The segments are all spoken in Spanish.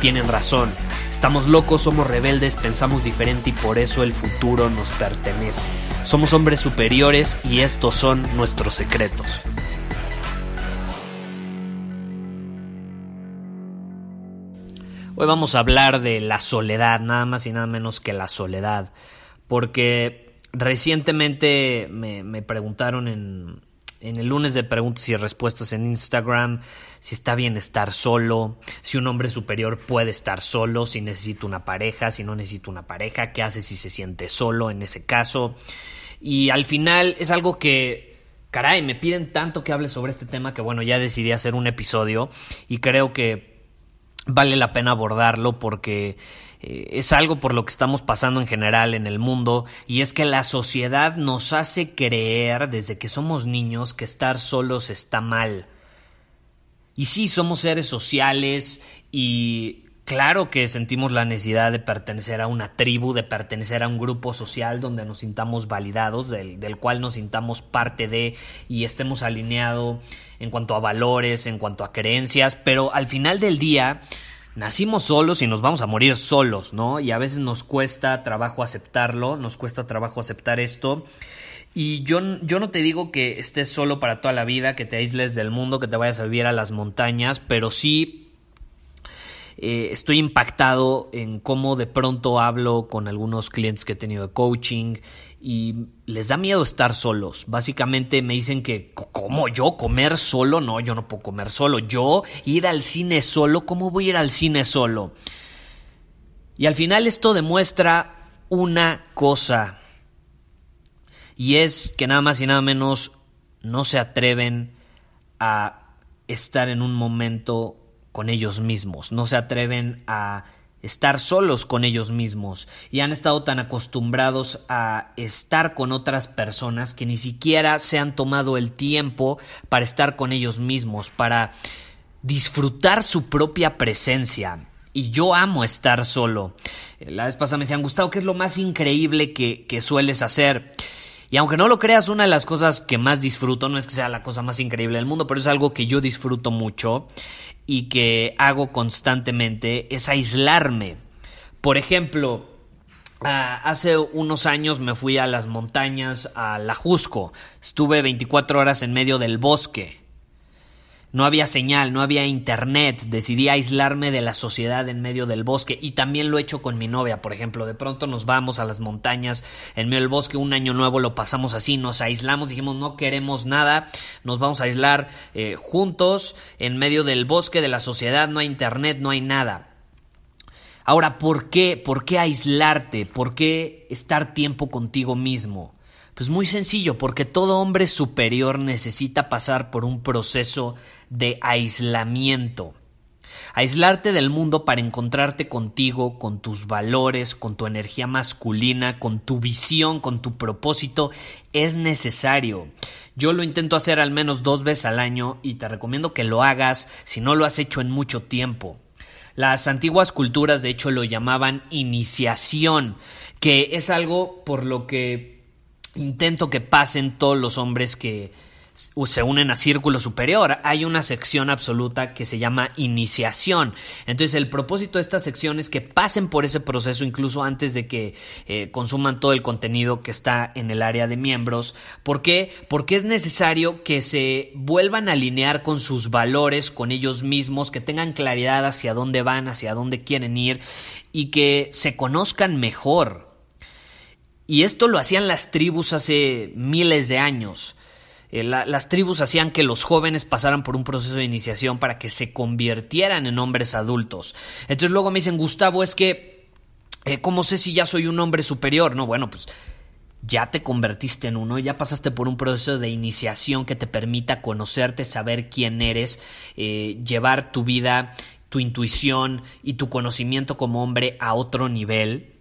tienen razón. Estamos locos, somos rebeldes, pensamos diferente y por eso el futuro nos pertenece. Somos hombres superiores y estos son nuestros secretos. Hoy vamos a hablar de la soledad, nada más y nada menos que la soledad, porque recientemente me, preguntaron en, en el lunes de preguntas y respuestas en Instagram si está bien estar solo, si un hombre superior puede estar solo, si necesita una pareja, si no necesita una pareja, qué hace si se siente solo en ese caso. Y al final es algo que, caray, me piden tanto que hable sobre este tema que bueno, ya decidí hacer un episodio y creo que vale la pena abordarlo porque eh, es algo por lo que estamos pasando en general en el mundo y es que la sociedad nos hace creer desde que somos niños que estar solos está mal. Y sí, somos seres sociales y claro que sentimos la necesidad de pertenecer a una tribu, de pertenecer a un grupo social donde nos sintamos validados, del, del cual nos sintamos parte de y estemos alineados en cuanto a valores, en cuanto a creencias, pero al final del día nacimos solos y nos vamos a morir solos, ¿no? Y a veces nos cuesta trabajo aceptarlo, nos cuesta trabajo aceptar esto. Y yo, yo no te digo que estés solo para toda la vida, que te aísles del mundo, que te vayas a vivir a las montañas, pero sí eh, estoy impactado en cómo de pronto hablo con algunos clientes que he tenido de coaching y les da miedo estar solos. Básicamente me dicen que, ¿cómo yo comer solo? No, yo no puedo comer solo. Yo ir al cine solo, ¿cómo voy a ir al cine solo? Y al final esto demuestra una cosa. Y es que nada más y nada menos no se atreven a estar en un momento con ellos mismos. No se atreven a estar solos con ellos mismos y han estado tan acostumbrados a estar con otras personas que ni siquiera se han tomado el tiempo para estar con ellos mismos, para disfrutar su propia presencia. Y yo amo estar solo. La vez pasada me decían, Gustavo, ¿qué es lo más increíble que, que sueles hacer? Y aunque no lo creas, una de las cosas que más disfruto, no es que sea la cosa más increíble del mundo, pero es algo que yo disfruto mucho, y que hago constantemente es aislarme. Por ejemplo, ah, hace unos años me fui a las montañas, a La Jusco. Estuve 24 horas en medio del bosque. No había señal, no había internet, decidí aislarme de la sociedad en medio del bosque y también lo he hecho con mi novia, por ejemplo, de pronto nos vamos a las montañas en medio del bosque, un año nuevo lo pasamos así, nos aislamos, dijimos no queremos nada, nos vamos a aislar eh, juntos en medio del bosque de la sociedad, no hay internet, no hay nada. Ahora, ¿por qué? ¿Por qué aislarte? ¿Por qué estar tiempo contigo mismo? Pues muy sencillo, porque todo hombre superior necesita pasar por un proceso de aislamiento. Aislarte del mundo para encontrarte contigo, con tus valores, con tu energía masculina, con tu visión, con tu propósito, es necesario. Yo lo intento hacer al menos dos veces al año y te recomiendo que lo hagas si no lo has hecho en mucho tiempo. Las antiguas culturas de hecho lo llamaban iniciación, que es algo por lo que intento que pasen todos los hombres que, se unen a círculo superior. Hay una sección absoluta que se llama iniciación. Entonces el propósito de esta sección es que pasen por ese proceso incluso antes de que eh, consuman todo el contenido que está en el área de miembros. ¿Por qué? Porque es necesario que se vuelvan a alinear con sus valores, con ellos mismos, que tengan claridad hacia dónde van, hacia dónde quieren ir y que se conozcan mejor. Y esto lo hacían las tribus hace miles de años. Eh, las tribus hacían que los jóvenes pasaran por un proceso de iniciación para que se convirtieran en hombres adultos. Entonces luego me dicen, Gustavo, es que Eh, ¿Cómo sé si ya soy un hombre superior? No, bueno, pues ya te convertiste en uno, ya pasaste por un proceso de iniciación que te permita conocerte, saber quién eres, eh, llevar tu vida, tu intuición y tu conocimiento como hombre a otro nivel.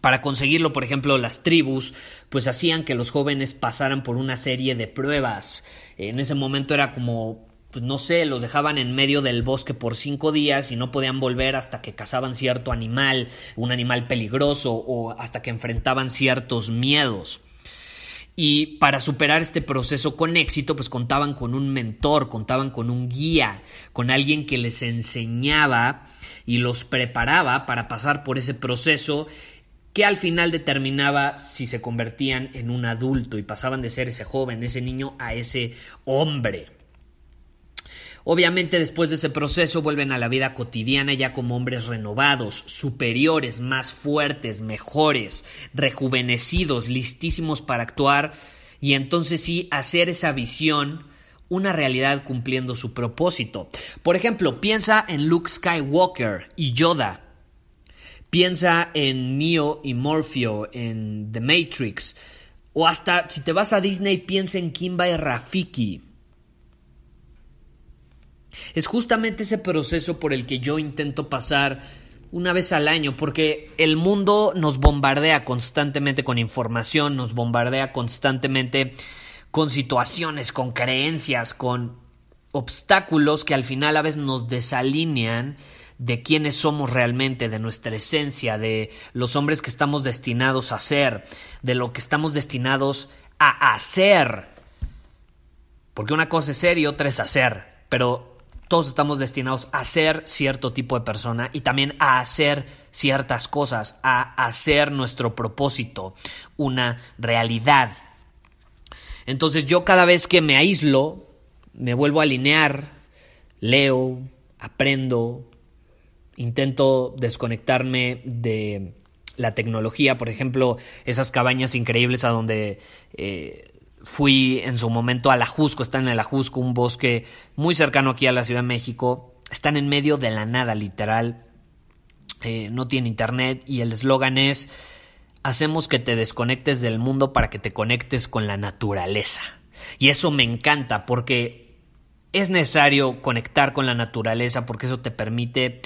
Para conseguirlo, por ejemplo, las tribus, pues hacían que los jóvenes pasaran por una serie de pruebas. En ese momento era como pues no sé, los dejaban en medio del bosque por cinco días y no podían volver hasta que cazaban cierto animal, un animal peligroso o hasta que enfrentaban ciertos miedos. Y para superar este proceso con éxito, pues contaban con un mentor, contaban con un guía, con alguien que les enseñaba y los preparaba para pasar por ese proceso que al final determinaba si se convertían en un adulto y pasaban de ser ese joven, ese niño, a ese hombre. Obviamente después de ese proceso vuelven a la vida cotidiana ya como hombres renovados, superiores, más fuertes, mejores, rejuvenecidos, listísimos para actuar y entonces sí hacer esa visión una realidad cumpliendo su propósito. Por ejemplo, piensa en Luke Skywalker y Yoda. Piensa en Neo y Morpheo en The Matrix. O hasta si te vas a Disney, piensa en Kimba y Rafiki. Es justamente ese proceso por el que yo intento pasar una vez al año, porque el mundo nos bombardea constantemente con información, nos bombardea constantemente con situaciones, con creencias, con obstáculos que al final a veces nos desalinean de quiénes somos realmente, de nuestra esencia, de los hombres que estamos destinados a ser, de lo que estamos destinados a hacer. Porque una cosa es ser y otra es hacer, pero todos estamos destinados a ser cierto tipo de persona y también a hacer ciertas cosas, a hacer nuestro propósito una realidad. Entonces yo cada vez que me aíslo, me vuelvo a alinear, leo, aprendo, intento desconectarme de la tecnología, por ejemplo, esas cabañas increíbles a donde eh, Fui en su momento a la Jusco, están en la Jusco, un bosque muy cercano aquí a la Ciudad de México. Están en medio de la nada, literal. Eh, no tiene internet y el eslogan es hacemos que te desconectes del mundo para que te conectes con la naturaleza. Y eso me encanta porque es necesario conectar con la naturaleza porque eso te permite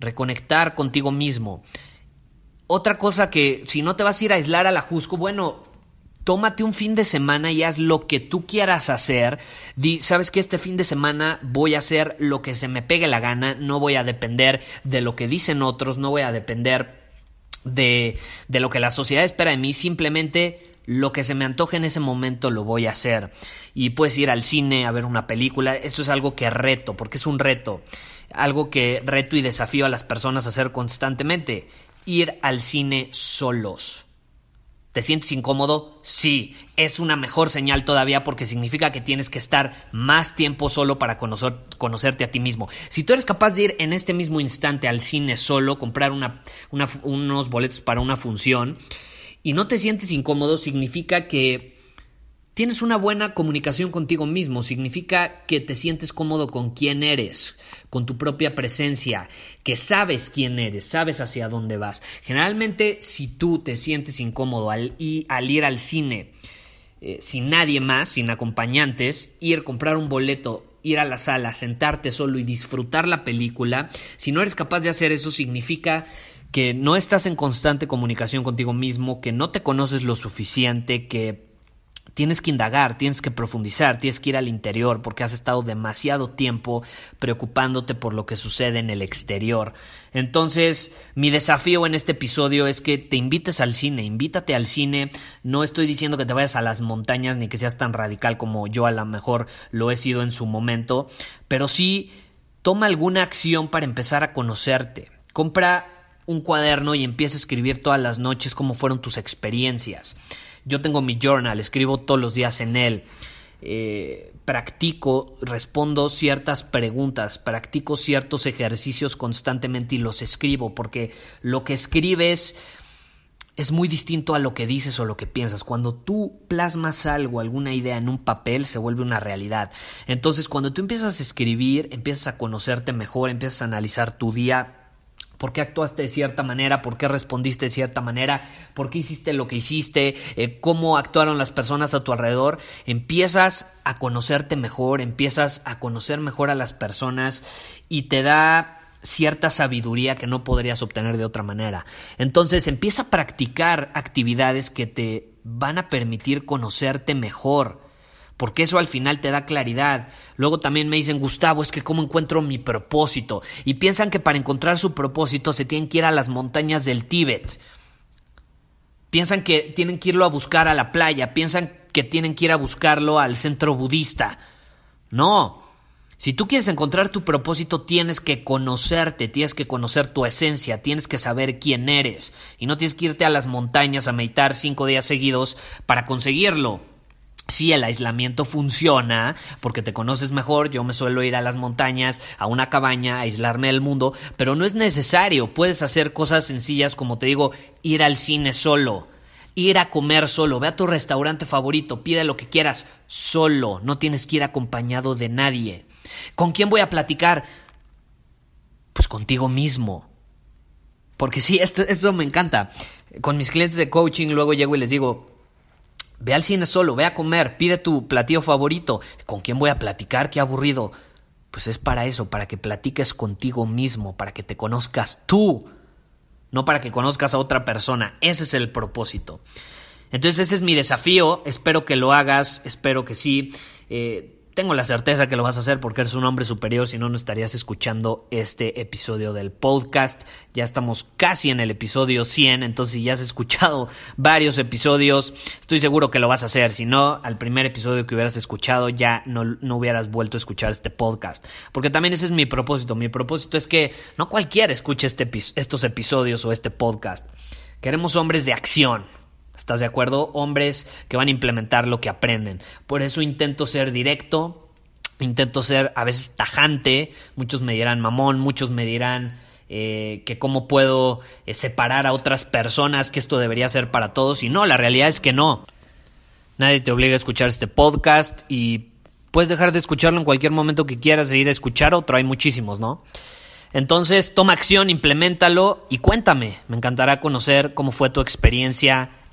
reconectar contigo mismo. Otra cosa que si no te vas a ir a aislar a la Jusco, bueno, tómate un fin de semana y haz lo que tú quieras hacer. Di, sabes que este fin de semana voy a hacer lo que se me pegue la gana, no voy a depender de lo que dicen otros, no voy a depender de, de lo que la sociedad espera de mí, simplemente lo que se me antoje en ese momento lo voy a hacer. Y puedes ir al cine a ver una película, eso es algo que reto, porque es un reto, algo que reto y desafío a las personas a hacer constantemente, ir al cine solos. ¿Te sientes incómodo? Sí, es una mejor señal todavía porque significa que tienes que estar más tiempo solo para conocer, conocerte a ti mismo. Si tú eres capaz de ir en este mismo instante al cine solo, comprar una, unos boletos para una función y no te sientes incómodo, significa que Tienes una buena comunicación contigo mismo, significa que te sientes cómodo con quién eres, con tu propia presencia, que sabes quién eres, sabes hacia dónde vas. Generalmente, si tú te sientes incómodo al, al ir al cine eh, sin nadie más, sin acompañantes, ir a comprar un boleto ir a la sala, sentarte solo y disfrutar la película, si no eres capaz de hacer eso, significa que no estás en constante comunicación contigo mismo, que no te conoces lo suficiente, que tienes que indagar, tienes que profundizar, tienes que ir al interior porque has estado demasiado tiempo preocupándote por lo que sucede en el exterior. Entonces, mi desafío en este episodio es que te invites al cine, invítate al cine. No estoy diciendo que te vayas a las montañas ni que seas tan radical como yo a lo mejor lo he sido en su momento, pero sí toma alguna acción para empezar a conocerte. Compra un cuaderno y empieza a escribir todas las noches cómo fueron tus experiencias. Yo tengo mi journal, escribo todos los días en él. Eh, practico, respondo ciertas preguntas, practico ciertos ejercicios constantemente y los escribo, porque lo que escribes es muy distinto a lo que dices o lo que piensas. Cuando tú plasmas algo, alguna idea en un papel, se vuelve una realidad. Entonces, cuando tú empiezas a escribir, empiezas a conocerte mejor, empiezas a analizar tu día por qué actuaste de cierta manera, por qué respondiste de cierta manera, por qué hiciste lo que hiciste, eh, cómo actuaron las personas a tu alrededor, empiezas a conocerte mejor, empiezas a conocer mejor a las personas y te da cierta sabiduría que no podrías obtener de otra manera. Entonces empieza a practicar actividades que te van a permitir conocerte mejor porque eso al final te da claridad. Luego también me dicen, Gustavo, es que cómo encuentro mi propósito. Y piensan que para encontrar su propósito se tienen que ir a las montañas del Tíbet. Piensan que tienen que irlo a buscar a la playa, piensan que tienen que ir a buscarlo al centro budista. No. Si tú quieres encontrar tu propósito, tienes que conocerte, tienes que conocer tu esencia, tienes que saber quién eres. Y no tienes que irte a las montañas a meditar cinco días seguidos para conseguirlo. Sí, el aislamiento funciona porque te conoces mejor. Yo me suelo ir a las montañas, a una cabaña, a aislarme del mundo, pero no es necesario. Puedes hacer cosas sencillas como te digo, ir al cine solo, ir a comer solo, ve a tu restaurante favorito, pide lo que quieras solo. No tienes que ir acompañado de nadie. ¿Con quién voy a platicar? Pues contigo mismo. Porque sí, esto, esto me encanta. Con mis clientes de coaching luego llego y les digo, Ve al cine solo, ve a comer, pide tu platillo favorito. ¿Con quién voy a platicar? Qué aburrido. Pues es para eso, para que platiques contigo mismo, para que te conozcas tú, no para que conozcas a otra persona. Ese es el propósito. Entonces ese es mi desafío, espero que lo hagas, espero que sí. Eh, tengo la certeza que lo vas a hacer porque eres un hombre superior, si no, no estarías escuchando este episodio del podcast. Ya estamos casi en el episodio 100, entonces si ya has escuchado varios episodios, estoy seguro que lo vas a hacer. Si no, al primer episodio que hubieras escuchado ya no, no hubieras vuelto a escuchar este podcast. Porque también ese es mi propósito. Mi propósito es que no cualquiera escuche este, estos episodios o este podcast. Queremos hombres de acción, ¿Estás de acuerdo? Hombres que van a implementar lo que aprenden. Por eso intento ser directo, intento ser a veces tajante. Muchos me dirán mamón, muchos me dirán eh, que cómo puedo eh, separar a otras personas, que esto debería ser para todos. Y no, la realidad es que no. Nadie te obliga a escuchar este podcast y puedes dejar de escucharlo en cualquier momento que quieras e ir a escuchar otro. Hay muchísimos, ¿no? Entonces, toma acción, implementalo y cuéntame. Me encantará conocer cómo fue tu experiencia